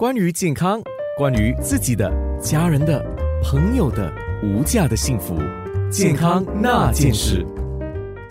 关于健康，关于自己的、家人的、朋友的无价的幸福，健康那件事。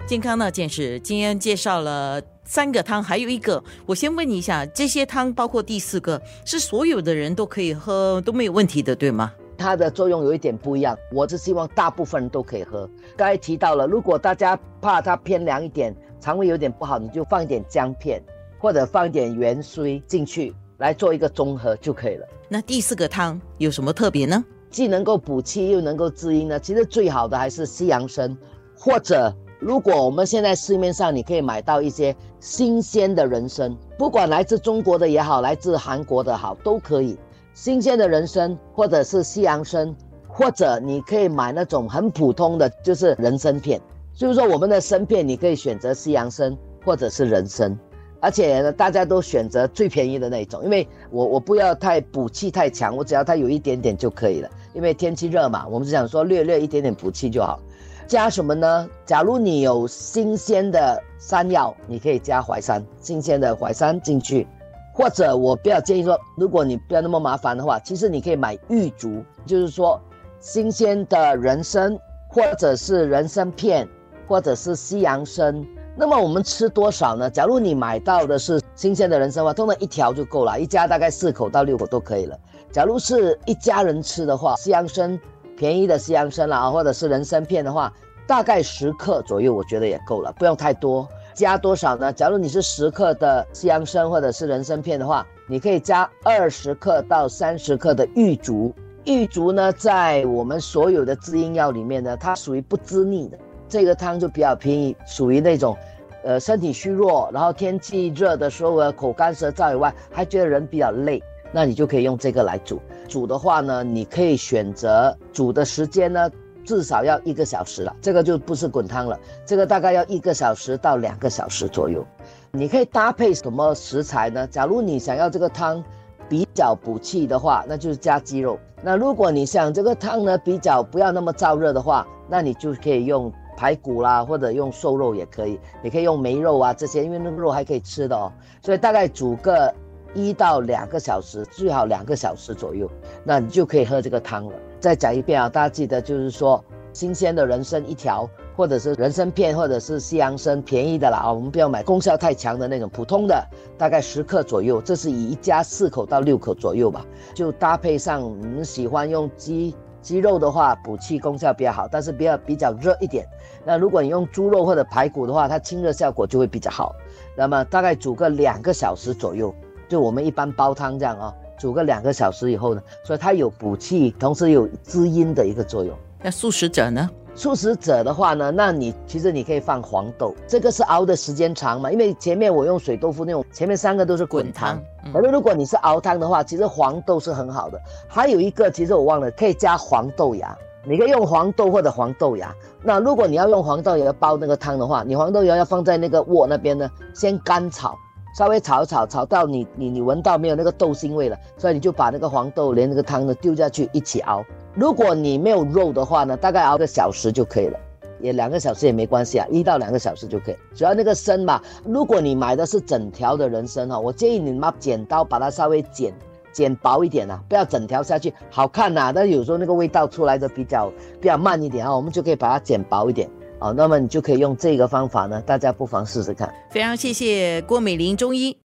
健康那件事，今天介绍了三个汤，还有一个，我先问你一下，这些汤包括第四个，是所有的人都可以喝，都没有问题的，对吗？它的作用有一点不一样，我是希望大部分人都可以喝。刚才提到了，如果大家怕它偏凉一点，肠胃有点不好，你就放一点姜片，或者放一点元荽进去，来做一个综合就可以了。那第四个汤有什么特别呢？既能够补气又能够滋阴呢？其实最好的还是西洋参，或者如果我们现在市面上你可以买到一些新鲜的人参，不管来自中国的也好，来自韩国的好，都可以。新鲜的人参，或者是西洋参，或者你可以买那种很普通的，就是人参片。就是说，我们的参片你可以选择西洋参或者是人参，而且呢，大家都选择最便宜的那一种，因为我我不要太补气太强，我只要它有一点点就可以了。因为天气热嘛，我们是想说略略一点点补气就好。加什么呢？假如你有新鲜的山药，你可以加淮山，新鲜的淮山进去。或者我比较建议说，如果你不要那么麻烦的话，其实你可以买玉竹，就是说新鲜的人参，或者是人参片，或者是西洋参。那么我们吃多少呢？假如你买到的是新鲜的人参的话，通常一条就够了，一家大概四口到六口都可以了。假如是一家人吃的话，西洋参便宜的西洋参啦，或者是人参片的话，大概十克左右，我觉得也够了，不用太多。加多少呢？假如你是十克的西洋参或者是人参片的话，你可以加二十克到三十克的玉竹。玉竹呢，在我们所有的滋阴药里面呢，它属于不滋腻的。这个汤就比较便宜，属于那种，呃，身体虚弱，然后天气热的时候口干舌燥以外，还觉得人比较累，那你就可以用这个来煮。煮的话呢，你可以选择煮的时间呢。至少要一个小时了，这个就不是滚汤了，这个大概要一个小时到两个小时左右。你可以搭配什么食材呢？假如你想要这个汤比较补气的话，那就是加鸡肉。那如果你想这个汤呢比较不要那么燥热的话，那你就可以用排骨啦，或者用瘦肉也可以，也可以用梅肉啊这些，因为那个肉还可以吃的哦。所以大概煮个一到两个小时，最好两个小时左右，那你就可以喝这个汤了。再讲一遍啊，大家记得就是说，新鲜的人参一条，或者是人参片，或者是西洋参，便宜的啦啊，我们不要买功效太强的那种，普通的大概十克左右，这是以一家四口到六口左右吧，就搭配上你们喜欢用鸡鸡肉的话，补气功效比较好，但是比较比较热一点。那如果你用猪肉或者排骨的话，它清热效果就会比较好。那么大概煮个两个小时左右，就我们一般煲汤这样啊。煮个两个小时以后呢，所以它有补气，同时有滋阴的一个作用。那素食者呢？素食者的话呢，那你其实你可以放黄豆，这个是熬的时间长嘛。因为前面我用水豆腐那种，前面三个都是滚汤。可是如果你是熬汤的话，其实黄豆是很好的。还有一个，其实我忘了，可以加黄豆芽。你可以用黄豆或者黄豆芽。那如果你要用黄豆芽煲那个汤的话，你黄豆芽要放在那个锅那边呢，先干炒。稍微炒一炒炒到你你你闻到没有那个豆腥味了，所以你就把那个黄豆连那个汤呢丢下去一起熬。如果你没有肉的话呢，大概熬个小时就可以了，也两个小时也没关系啊，一到两个小时就可以。主要那个参嘛，如果你买的是整条的人参哈，我建议你拿剪刀把它稍微剪剪薄一点啊，不要整条下去，好看呐，但有时候那个味道出来的比较比较慢一点啊，我们就可以把它剪薄一点。哦，那么你就可以用这个方法呢，大家不妨试试看。非常谢谢郭美玲中医。